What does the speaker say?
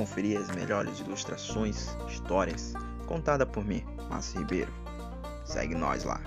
conferir as melhores ilustrações, histórias contadas por mim, Márcio Ribeiro. Segue nós lá.